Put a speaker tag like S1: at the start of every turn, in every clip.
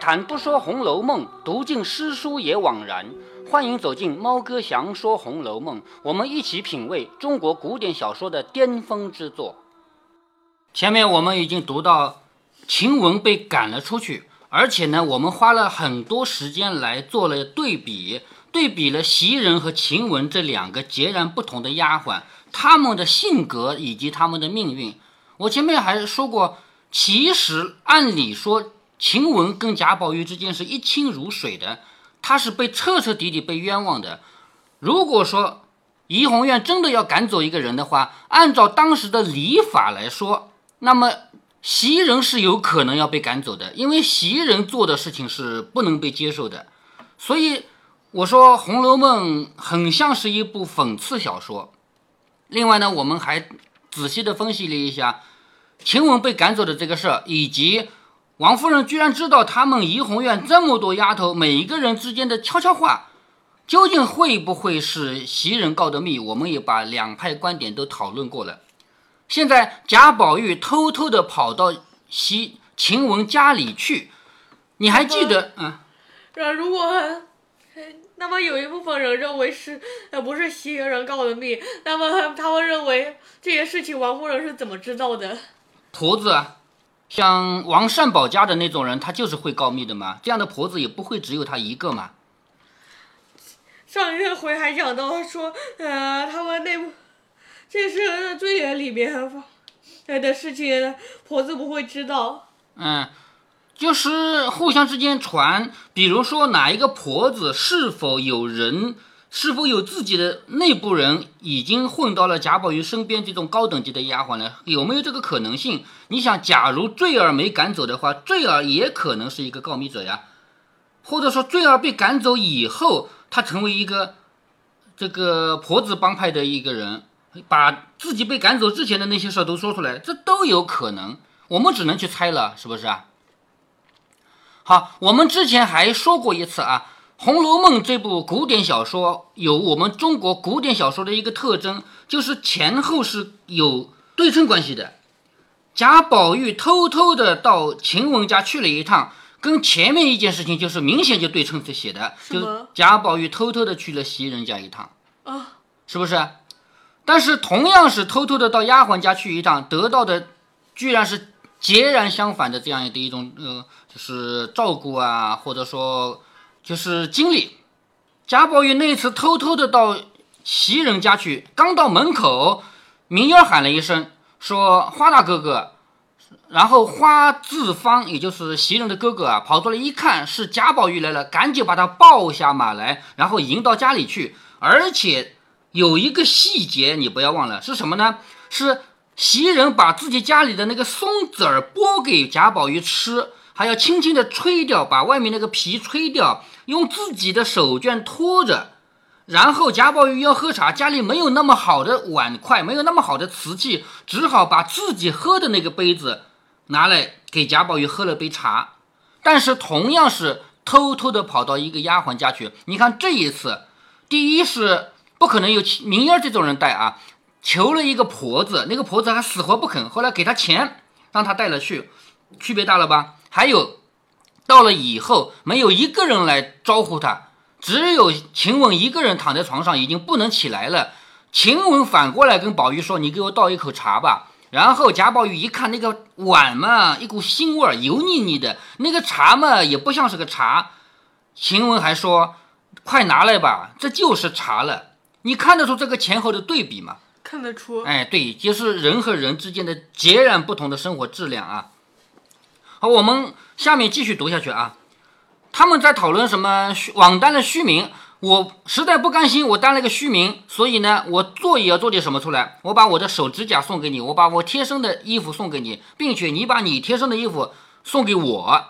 S1: 谈不说《红楼梦》，读尽诗书也枉然。欢迎走进猫哥祥说《红楼梦》，我们一起品味中国古典小说的巅峰之作。前面我们已经读到晴雯被赶了出去，而且呢，我们花了很多时间来做了对比，对比了袭人和晴雯这两个截然不同的丫鬟，她们的性格以及她们的命运。我前面还说过，其实按理说。晴雯跟贾宝玉之间是一清如水的，他是被彻彻底底被冤枉的。如果说怡红院真的要赶走一个人的话，按照当时的礼法来说，那么袭人是有可能要被赶走的，因为袭人做的事情是不能被接受的。所以我说《红楼梦》很像是一部讽刺小说。另外呢，我们还仔细的分析了一下晴雯被赶走的这个事儿，以及。王夫人居然知道他们怡红院这么多丫头每一个人之间的悄悄话，究竟会不会是袭人告的密？我们也把两派观点都讨论过了。现在贾宝玉偷偷的跑到袭晴雯家里去，你还记得？嗯，那
S2: 如果那么有一部分人认为是呃不是袭人告的密，那么他们认为这些事情王夫人是怎么知道的？
S1: 婆子。像王善保家的那种人，他就是会告密的嘛。这样的婆子也不会只有他一个嘛。
S2: 上一回还讲到说，呃，他们内部这是最眼里面的事情，婆子不会知道。
S1: 嗯，就是互相之间传，比如说哪一个婆子是否有人。是否有自己的内部人已经混到了贾宝玉身边这种高等级的丫鬟呢？有没有这个可能性？你想，假如坠儿没赶走的话，坠儿也可能是一个告密者呀。或者说，坠儿被赶走以后，他成为一个这个婆子帮派的一个人，把自己被赶走之前的那些事都说出来，这都有可能。我们只能去猜了，是不是啊？好，我们之前还说过一次啊。《红楼梦》这部古典小说有我们中国古典小说的一个特征，就是前后是有对称关系的。贾宝玉偷偷的到晴雯家去了一趟，跟前面一件事情就是明显就对称着写的，就贾宝玉偷偷的去了袭人家一趟
S2: 啊，
S1: 是不是？但是同样是偷偷的到丫鬟家去一趟，得到的居然是截然相反的这样的一种呃，就是照顾啊，或者说。就是经历，贾宝玉那次偷偷的到袭人家去，刚到门口，明烟喊了一声，说：“花大哥哥。”然后花自芳，也就是袭人的哥哥啊，跑出来一看是贾宝玉来了，赶紧把他抱下马来，然后迎到家里去。而且有一个细节你不要忘了，是什么呢？是袭人把自己家里的那个松子儿剥给贾宝玉吃。还要轻轻地吹掉，把外面那个皮吹掉，用自己的手绢托着。然后贾宝玉要喝茶，家里没有那么好的碗筷，没有那么好的瓷器，只好把自己喝的那个杯子拿来给贾宝玉喝了杯茶。但是同样是偷偷的跑到一个丫鬟家去。你看这一次，第一是不可能有明烟这种人带啊，求了一个婆子，那个婆子还死活不肯，后来给他钱让他带了去，区别大了吧？还有，到了以后没有一个人来招呼他，只有晴雯一个人躺在床上，已经不能起来了。晴雯反过来跟宝玉说：“你给我倒一口茶吧。”然后贾宝玉一看那个碗嘛，一股腥味儿，油腻腻的；那个茶嘛，也不像是个茶。晴雯还说：“快拿来吧，这就是茶了。”你看得出这个前后的对比吗？
S2: 看得出。
S1: 哎，对，就是人和人之间的截然不同的生活质量啊。好，我们下面继续读下去啊。他们在讨论什么网单的虚名，我实在不甘心，我担了个虚名，所以呢，我做也要做点什么出来。我把我的手指甲送给你，我把我贴身的衣服送给你，并且你把你贴身的衣服送给我。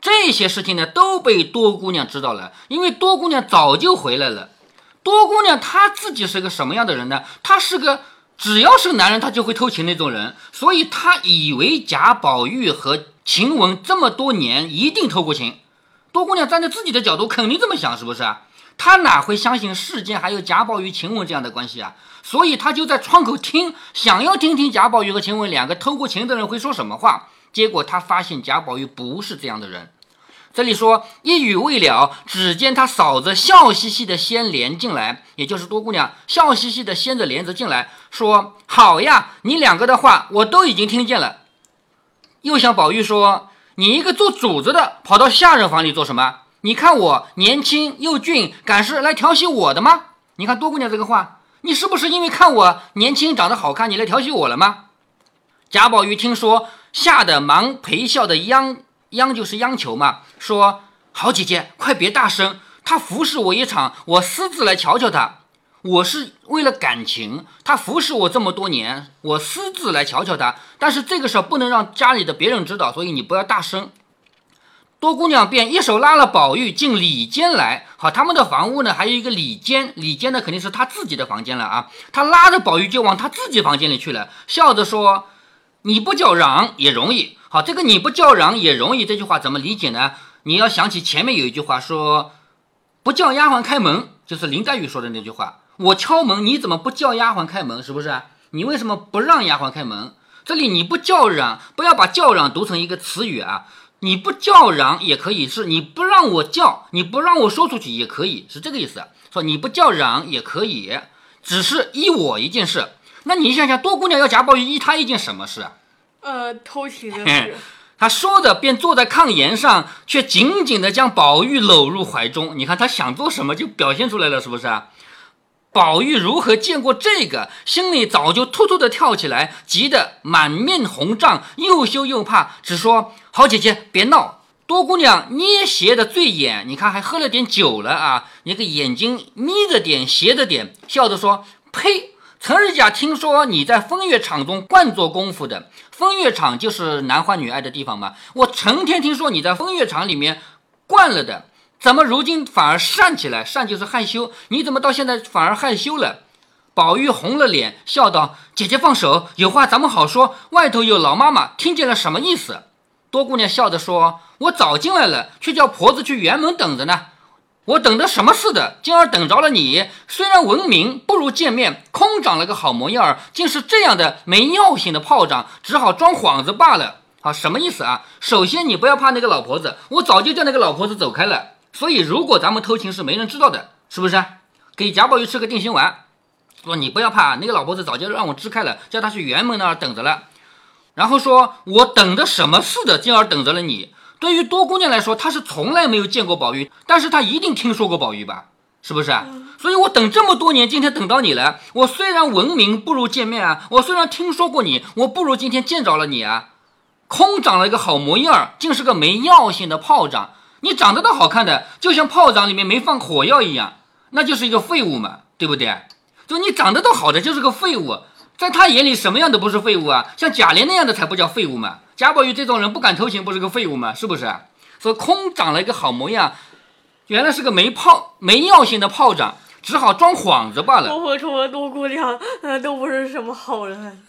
S1: 这些事情呢，都被多姑娘知道了，因为多姑娘早就回来了。多姑娘她自己是个什么样的人呢？她是个。只要是男人，他就会偷情那种人，所以他以为贾宝玉和晴雯这么多年一定偷过情。多姑娘站在自己的角度，肯定这么想，是不是啊？她哪会相信世间还有贾宝玉、晴雯这样的关系啊？所以她就在窗口听，想要听听贾宝玉和晴雯两个偷过情的人会说什么话。结果她发现贾宝玉不是这样的人，这里说一语未了，只见他嫂子笑嘻嘻的掀帘进来，也就是多姑娘笑嘻嘻的掀着帘子进来，说：“好呀，你两个的话我都已经听见了。”又向宝玉说：“你一个做主子的，跑到下人房里做什么？你看我年轻又俊，敢是来调戏我的吗？你看多姑娘这个话，你是不是因为看我年轻长得好看，你来调戏我了吗？”贾宝玉听说，吓得忙陪笑的央央就是央求嘛，说：“好姐姐，快别大声，他服侍我一场，我私自来瞧瞧他。”我是为了感情，他服侍我这么多年，我私自来瞧瞧他。但是这个事儿不能让家里的别人知道，所以你不要大声。多姑娘便一手拉了宝玉进里间来。好，他们的房屋呢还有一个里间，里间呢肯定是他自己的房间了啊。他拉着宝玉就往他自己房间里去了，笑着说：“你不叫嚷也容易。”好，这个你不叫嚷也容易这句话怎么理解呢？你要想起前面有一句话说：“不叫丫鬟开门”，就是林黛玉说的那句话。我敲门，你怎么不叫丫鬟开门？是不是？你为什么不让丫鬟开门？这里你不叫嚷，不要把叫嚷读成一个词语啊！你不叫嚷也可以，是你不让我叫，你不让我说出去也可以，是这个意思。说你不叫嚷也可以，只是依我一件事。那你想想，多姑娘要贾宝玉依她一件什么事？
S2: 呃，偷情的 事。
S1: 他说着便坐在炕沿上，却紧紧地将宝玉搂入怀中。你看他想做什么就表现出来了，是不是？宝玉如何见过这个，心里早就突突的跳起来，急得满面红胀，又羞又怕，只说：“好姐姐，别闹。”多姑娘捏斜的醉眼，你看还喝了点酒了啊，那个眼睛眯着点，斜着点，笑着说：“呸！陈日甲听说你在风月场中惯做功夫的，风月场就是男欢女爱的地方嘛。我成天听说你在风月场里面惯了的。”怎么如今反而善起来？善就是害羞。你怎么到现在反而害羞了？宝玉红了脸，笑道：“姐姐放手，有话咱们好说。外头有老妈妈，听见了什么意思？”多姑娘笑着说：“我早进来了，却叫婆子去园门等着呢。我等的什么似的？今儿等着了你。虽然闻名，不如见面。空长了个好模样儿，竟是这样的没尿性的炮仗，只好装幌子罢了。啊，什么意思啊？首先你不要怕那个老婆子，我早就叫那个老婆子走开了。”所以，如果咱们偷情是没人知道的，是不是？给贾宝玉吃个定心丸，说你不要怕，那个老婆子早就让我支开了，叫他去辕门那儿等着了。然后说我等着什么似的，进而等着了你。对于多姑娘来说，她是从来没有见过宝玉，但是她一定听说过宝玉吧？是不是？所以我等这么多年，今天等到你了。我虽然闻名不如见面啊，我虽然听说过你，我不如今天见着了你啊。空长了一个好模样儿，竟是个没药性的炮仗。你长得倒好看的，就像炮仗里面没放火药一样，那就是一个废物嘛，对不对？就你长得倒好的，就是个废物，在他眼里什么样的不是废物啊，像贾琏那样的才不叫废物嘛。贾宝玉这种人不敢偷情，不是个废物吗？是不是？说空长了一个好模样，原来是个没炮没尿性的炮仗，只好装幌子罢了。
S2: 多和和多姑娘，呃，都不是什么好人，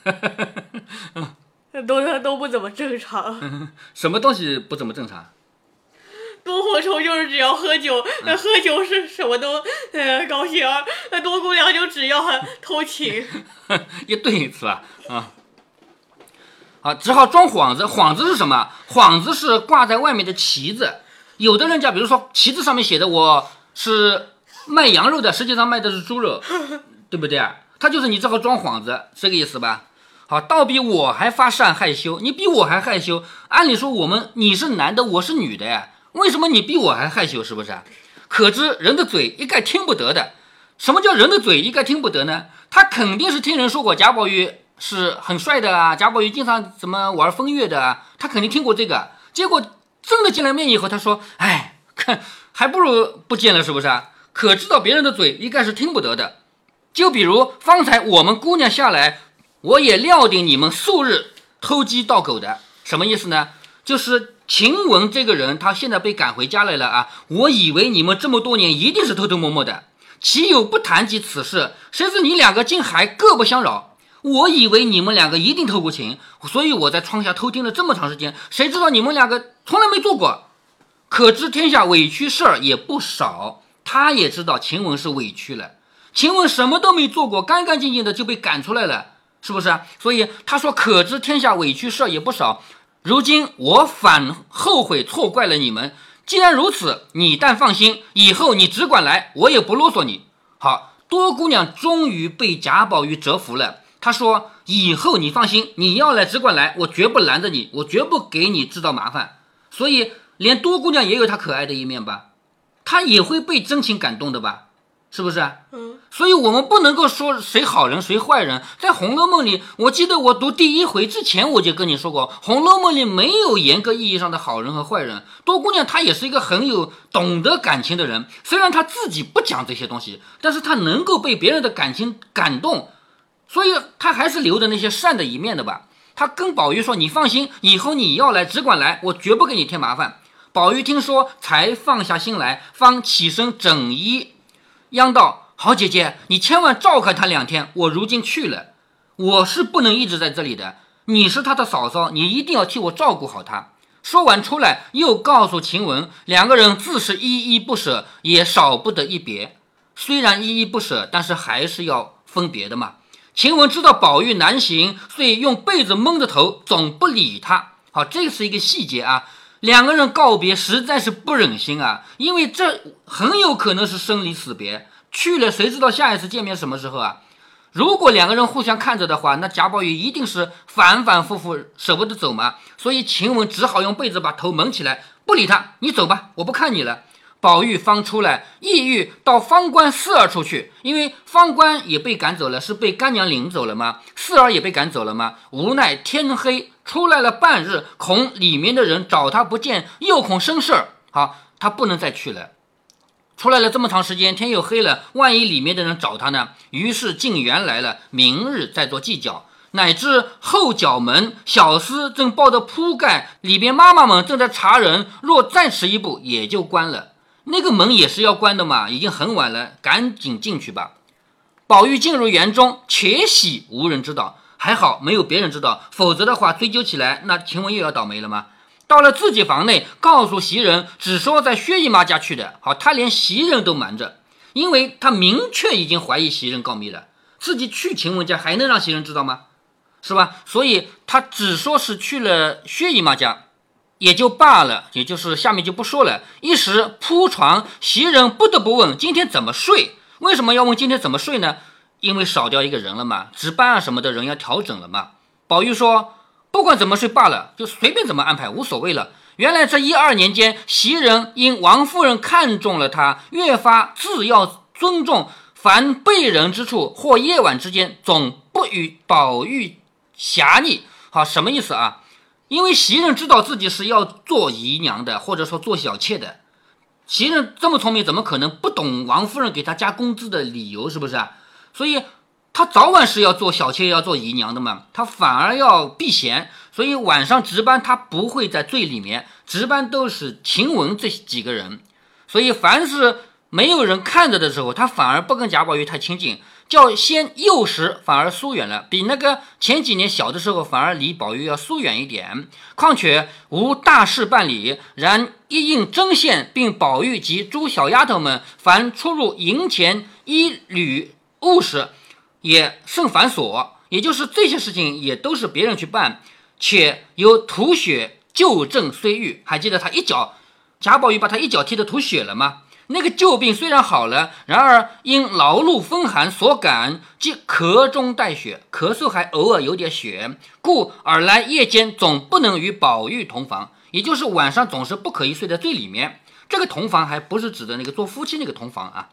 S2: 都都不怎么正常。
S1: 什么东西不怎么正常？
S2: 多火虫就是只要喝酒，那喝酒是什么都呃高兴，那多姑娘就只要偷情，
S1: 一对是吧？啊，好，只好装幌子。幌子是什么？幌子是挂在外面的旗子。有的人家，比如说旗子上面写的我是卖羊肉的，实际上卖的是猪肉，对不对啊？他就是你只好装幌子，这个意思吧？好，倒比我还发善害羞，你比我还害羞。按理说我们你是男的，我是女的呀。为什么你比我还害羞？是不是？可知人的嘴一概听不得的。什么叫人的嘴一概听不得呢？他肯定是听人说过贾宝玉是很帅的啊，贾宝玉经常怎么玩风月的啊，他肯定听过这个。结果真的见了面以后，他说：“哎，看还不如不见了，是不是啊？”可知道别人的嘴一概是听不得的。就比如方才我们姑娘下来，我也料定你们素日偷鸡盗狗的，什么意思呢？就是。晴雯这个人，他现在被赶回家来了啊！我以为你们这么多年一定是偷偷摸摸的，岂有不谈及此事？谁知你两个竟还各不相扰。我以为你们两个一定偷过情，所以我在窗下偷听了这么长时间。谁知道你们两个从来没做过？可知天下委屈事儿也不少。他也知道晴雯是委屈了，晴雯什么都没做过，干干净净的就被赶出来了，是不是？所以他说：“可知天下委屈事儿也不少。”如今我反后悔错怪了你们，既然如此，你但放心，以后你只管来，我也不啰嗦你。好，多姑娘终于被贾宝玉折服了。她说：“以后你放心，你要来只管来，我绝不拦着你，我绝不给你制造麻烦。”所以，连多姑娘也有她可爱的一面吧，她也会被真情感动的吧。是不是？
S2: 嗯，
S1: 所以我们不能够说谁好人谁坏人。在《红楼梦》里，我记得我读第一回之前，我就跟你说过，《红楼梦》里没有严格意义上的好人和坏人。多姑娘她也是一个很有懂得感情的人，虽然她自己不讲这些东西，但是她能够被别人的感情感动，所以她还是留着那些善的一面的吧。她跟宝玉说：“你放心，以后你要来只管来，我绝不给你添麻烦。”宝玉听说，才放下心来，方起身整衣。央道：“好姐姐，你千万照看他两天。我如今去了，我是不能一直在这里的。你是他的嫂嫂，你一定要替我照顾好他。”说完出来，又告诉晴雯，两个人自是依依不舍，也少不得一别。虽然依依不舍，但是还是要分别的嘛。晴雯知道宝玉难行，所以用被子蒙着头，总不理他。好，这是一个细节啊。两个人告别，实在是不忍心啊，因为这很有可能是生离死别。去了，谁知道下一次见面什么时候啊？如果两个人互相看着的话，那贾宝玉一定是反反复复舍不得走嘛。所以晴雯只好用被子把头蒙起来，不理他，你走吧，我不看你了。宝玉方出来，意欲到方官四儿处去，因为方官也被赶走了，是被干娘领走了吗？四儿也被赶走了吗？无奈天黑。出来了半日，恐里面的人找他不见，又恐生事儿，好，他不能再去了。出来了这么长时间，天又黑了，万一里面的人找他呢？于是进园来了，明日再做计较。乃至后角门，小厮正抱着铺盖，里边妈妈们正在查人，若再迟一步，也就关了。那个门也是要关的嘛，已经很晚了，赶紧进去吧。宝玉进入园中，且喜无人知道。还好没有别人知道，否则的话追究起来，那晴雯又要倒霉了吗？到了自己房内，告诉袭人，只说在薛姨妈家去的。好，他连袭人都瞒着，因为他明确已经怀疑袭人告密了。自己去晴雯家，还能让袭人知道吗？是吧？所以他只说是去了薛姨妈家，也就罢了，也就是下面就不说了。一时铺床，袭人不得不问今天怎么睡？为什么要问今天怎么睡呢？因为少掉一个人了嘛，值班啊什么的人要调整了嘛。宝玉说：“不管怎么睡罢了，就随便怎么安排，无所谓了。”原来这一二年间，袭人因王夫人看中了他，越发自要尊重。凡被人之处或夜晚之间，总不与宝玉狭逆。好，什么意思啊？因为袭人知道自己是要做姨娘的，或者说做小妾的。袭人这么聪明，怎么可能不懂王夫人给他加工资的理由？是不是？所以，他早晚是要做小妾，要做姨娘的嘛。他反而要避嫌，所以晚上值班，他不会在最里面值班，都是晴雯这几个人。所以，凡是没有人看着的时候，他反而不跟贾宝玉太亲近，叫先幼时反而疏远了，比那个前几年小的时候反而离宝玉要疏远一点。况且无大事办理，然一应针线，并宝玉及诸小丫头们凡出入营前一缕。物事也甚繁琐，也就是这些事情也都是别人去办，且有吐血旧症虽愈，还记得他一脚，贾宝玉把他一脚踢得吐血了吗？那个旧病虽然好了，然而因劳碌风寒所感，即咳中带血，咳嗽还偶尔有点血，故尔来夜间总不能与宝玉同房，也就是晚上总是不可以睡在最里面。这个同房还不是指的那个做夫妻那个同房啊。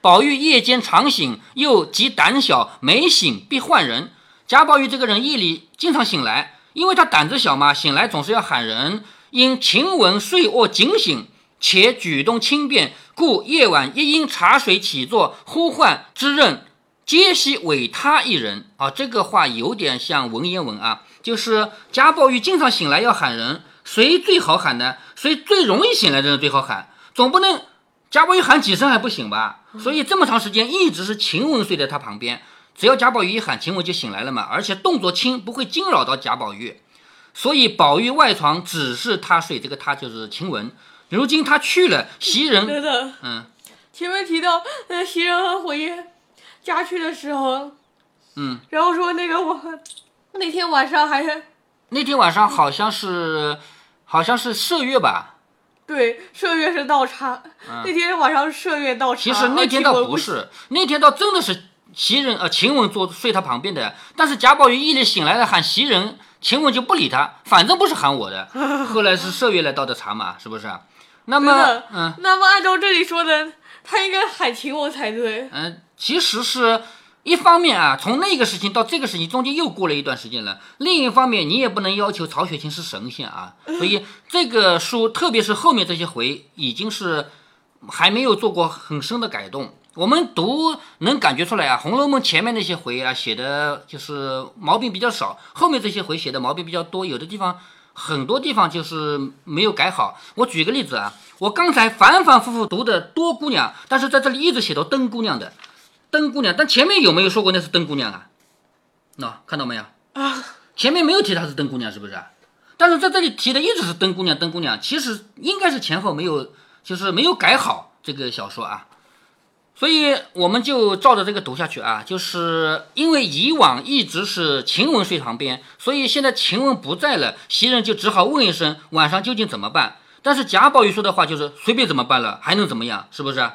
S1: 宝玉夜间常醒，又极胆小，每醒必唤人。贾宝玉这个人夜里经常醒来，因为他胆子小嘛，醒来总是要喊人。因晴雯睡卧警醒，且举动轻便，故夜晚一因茶水起坐，呼唤之任，皆悉委他一人。啊，这个话有点像文言文啊，就是贾宝玉经常醒来要喊人，谁最好喊呢？谁最容易醒来的人最好喊，总不能。贾宝玉喊几声还不醒吧？所以这么长时间一直是晴雯睡在他旁边，只要贾宝玉一喊，晴雯就醒来了嘛。而且动作轻，不会惊扰到贾宝玉。所以宝玉外床只是他睡，这个他就是晴雯。如今他去了，袭人，
S2: 等等，
S1: 嗯，
S2: 前面提到那袭人和回家去的时候，
S1: 嗯，
S2: 然后说那个我那天晚上还是
S1: 那天晚上好像是好像是麝月吧。
S2: 对，麝月是倒茶。那天晚上麝月倒茶。
S1: 其实那天倒不是，那天倒真的是袭人呃晴雯坐睡他旁边的，但是贾宝玉一里醒来了喊袭人，晴雯就不理他，反正不是喊我的。后来是麝月来倒的茶嘛，是不是？那么嗯，
S2: 那么按照这里说的，他应该喊晴雯才对。
S1: 嗯，其实是。一方面啊，从那个事情到这个事情中间又过了一段时间了。另一方面，你也不能要求曹雪芹是神仙啊，所以这个书，特别是后面这些回，已经是还没有做过很深的改动。我们读能感觉出来啊，《红楼梦》前面那些回啊，写的就是毛病比较少，后面这些回写的毛病比较多，有的地方很多地方就是没有改好。我举个例子啊，我刚才反反复复读的多姑娘，但是在这里一直写到灯姑娘的。灯姑娘，但前面有没有说过那是灯姑娘啊？那看到没有
S2: 啊？
S1: 前面没有提她是灯姑娘，是不是？但是在这里提的一直是灯姑娘，灯姑娘，其实应该是前后没有，就是没有改好这个小说啊。所以我们就照着这个读下去啊。就是因为以往一直是晴雯睡旁边，所以现在晴雯不在了，袭人就只好问一声晚上究竟怎么办。但是贾宝玉说的话就是随便怎么办了，还能怎么样？是不是？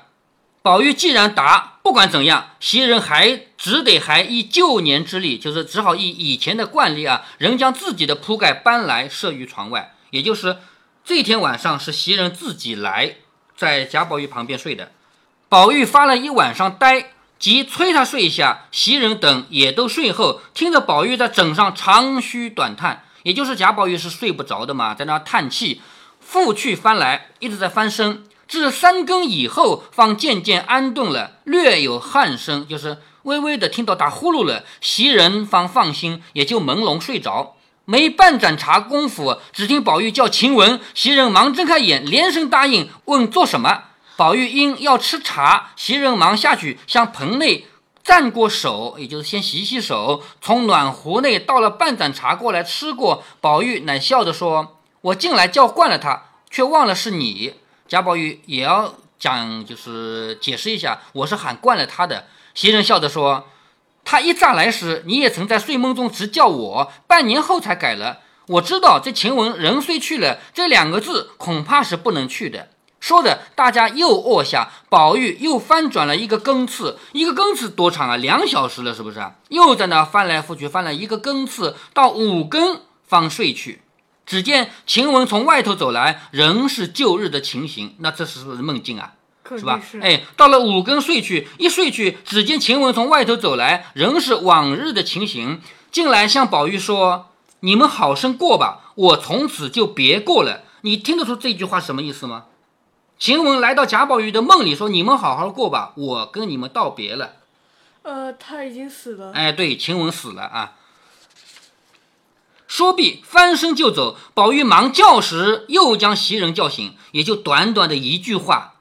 S1: 宝玉既然答不管怎样，袭人还只得还依旧年之例，就是只好依以前的惯例啊，仍将自己的铺盖搬来设于床外。也就是这天晚上是袭人自己来在贾宝玉旁边睡的。宝玉发了一晚上呆，即催他睡下，袭人等也都睡后，听着宝玉在枕上长吁短叹，也就是贾宝玉是睡不着的嘛，在那叹气，复去翻来，一直在翻身。至三更以后，方渐渐安顿了，略有鼾声，就是微微的听到打呼噜了。袭人方放心，也就朦胧睡着。没半盏茶功夫，只听宝玉叫晴雯，袭人忙睁开眼，连声答应，问做什么。宝玉因要吃茶，袭人忙下去向盆内蘸过手，也就是先洗洗手，从暖壶内倒了半盏茶过来吃过。宝玉乃笑着说：“我进来叫惯了他，却忘了是你。”贾宝玉也要讲，就是解释一下，我是喊惯了他的。袭人笑着说：“他一乍来时，你也曾在睡梦中直叫我，半年后才改了。我知道这晴雯人虽去了，这两个字恐怕是不能去的。”说着，大家又卧下，宝玉又翻转了一个更次，一个更次多长啊？两小时了，是不是？又在那翻来覆去，翻了一个更次，到五更方睡去。只见晴雯从外头走来，仍是旧日的情形。那这是不是梦境啊？
S2: 是
S1: 吧？哎，到了五更睡去，一睡去，只见晴雯从外头走来，仍是往日的情形。进来向宝玉说：“你们好生过吧，我从此就别过了。”你听得出这句话什么意思吗？晴雯来到贾宝玉的梦里说：“你们好好过吧，我跟你们道别了。”
S2: 呃，他已经死了。
S1: 哎，对，晴雯死了啊。说毕，翻身就走。宝玉忙叫时，又将袭人叫醒，也就短短的一句话，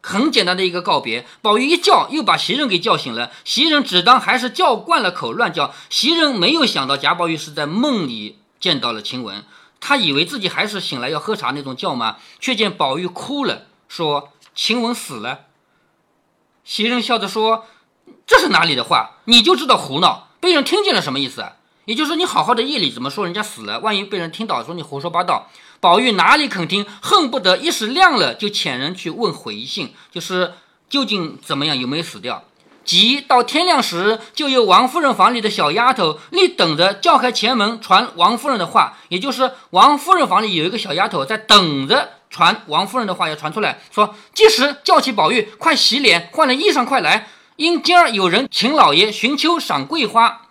S1: 很简单的一个告别。宝玉一叫，又把袭人给叫醒了。袭人只当还是叫惯了口，乱叫。袭人没有想到贾宝玉是在梦里见到了晴雯，他以为自己还是醒来要喝茶那种叫吗？却见宝玉哭了，说晴雯死了。袭人笑着说：“这是哪里的话？你就知道胡闹，被人听见了什么意思啊？”也就是说，你好好的夜里怎么说人家死了？万一被人听到，说你胡说八道。宝玉哪里肯听，恨不得一时亮了，就遣人去问回信，就是究竟怎么样，有没有死掉。即到天亮时，就有王夫人房里的小丫头立等着叫开前门传王夫人的话。也就是王夫人房里有一个小丫头在等着传王夫人的话，要传出来说，即时叫起宝玉，快洗脸，换了衣裳，快来。因今儿有人请老爷寻秋赏桂花。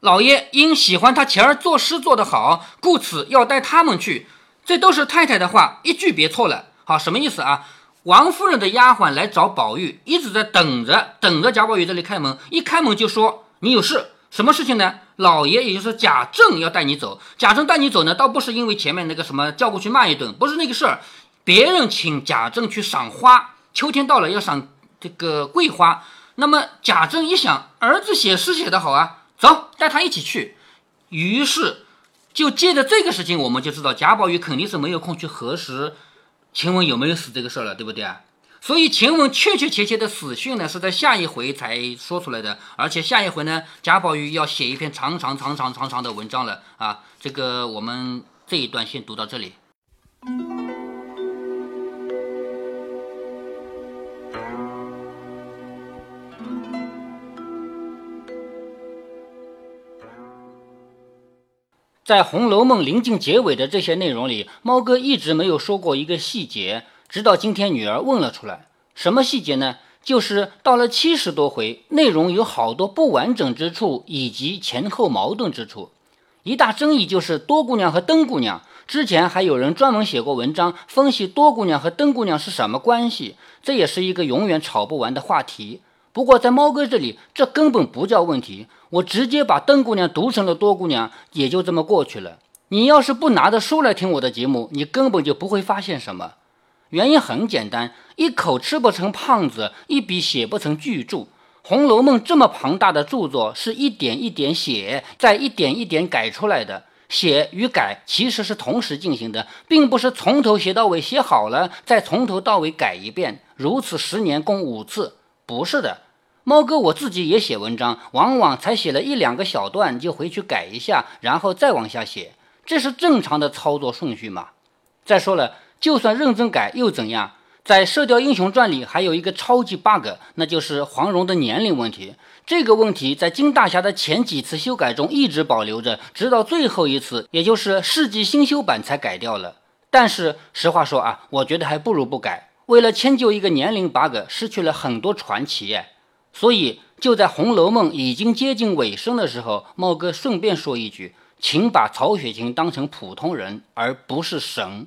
S1: 老爷因喜欢他前儿作诗做得好，故此要带他们去。这都是太太的话，一句别错了。好，什么意思啊？王夫人的丫鬟来找宝玉，一直在等着，等着贾宝玉这里开门。一开门就说：“你有事，什么事情呢？”老爷也就是贾政要带你走。贾政带你走呢，倒不是因为前面那个什么叫过去骂一顿，不是那个事儿。别人请贾政去赏花，秋天到了要赏这个桂花。那么贾政一想，儿子写诗写得好啊。走，带他一起去。于是，就借着这个事情，我们就知道贾宝玉肯定是没有空去核实晴雯有没有死这个事儿了，对不对啊？所以晴雯确确切切的死讯呢是在下一回才说出来的。而且下一回呢贾宝玉要写一篇长长长长长长的文章了。啊这个我们这一段先读到这里。在红楼梦临近结尾的这些内容里猫哥一直没有说过一个细节。直到今天女儿问了出来。什么细节呢？就是到了七十多回，内容有好多不完整之处，以及前后矛盾之处。一大争议就是多姑娘和灯姑娘。之前还有人专门写过文章分析多姑娘和灯姑娘是什么关系，这也是一个永远吵不完的话题。不过在猫哥这里，这根本不叫问题。我直接把灯姑娘读成了多姑娘，也就这么过去了。你要是不拿着书来听我的节目，你根本就不会发现什么。原因很简单，一口吃不成胖子，一笔写不成巨著。《红楼梦》这么庞大的著作，是一点一点写，再一点一点改出来的。写与改其实是同时进行的，并不是从头写到尾，写好了再从头到尾改一遍，如此十年共五次，不是的。猫哥我自己也写文章，往往才写了一两个小段就回去改一下，然后再往下写，这是正常的操作顺序嘛？再说了，就算认真改又怎样？在《射雕英雄传》里还有一个超级 bug，那就是黄蓉的年龄问题。这个问题在金大侠的前几次修改中一直保留着，直到最后一次，也就是世纪新修版才改掉了。但是实话说啊，我觉得还不如不改。为了迁就一个年龄 bug，失去了很多传奇。所以，就在《红楼梦》已经接近尾声的时候，猫哥顺便说一句，请把曹雪芹当成普通人，而不是神。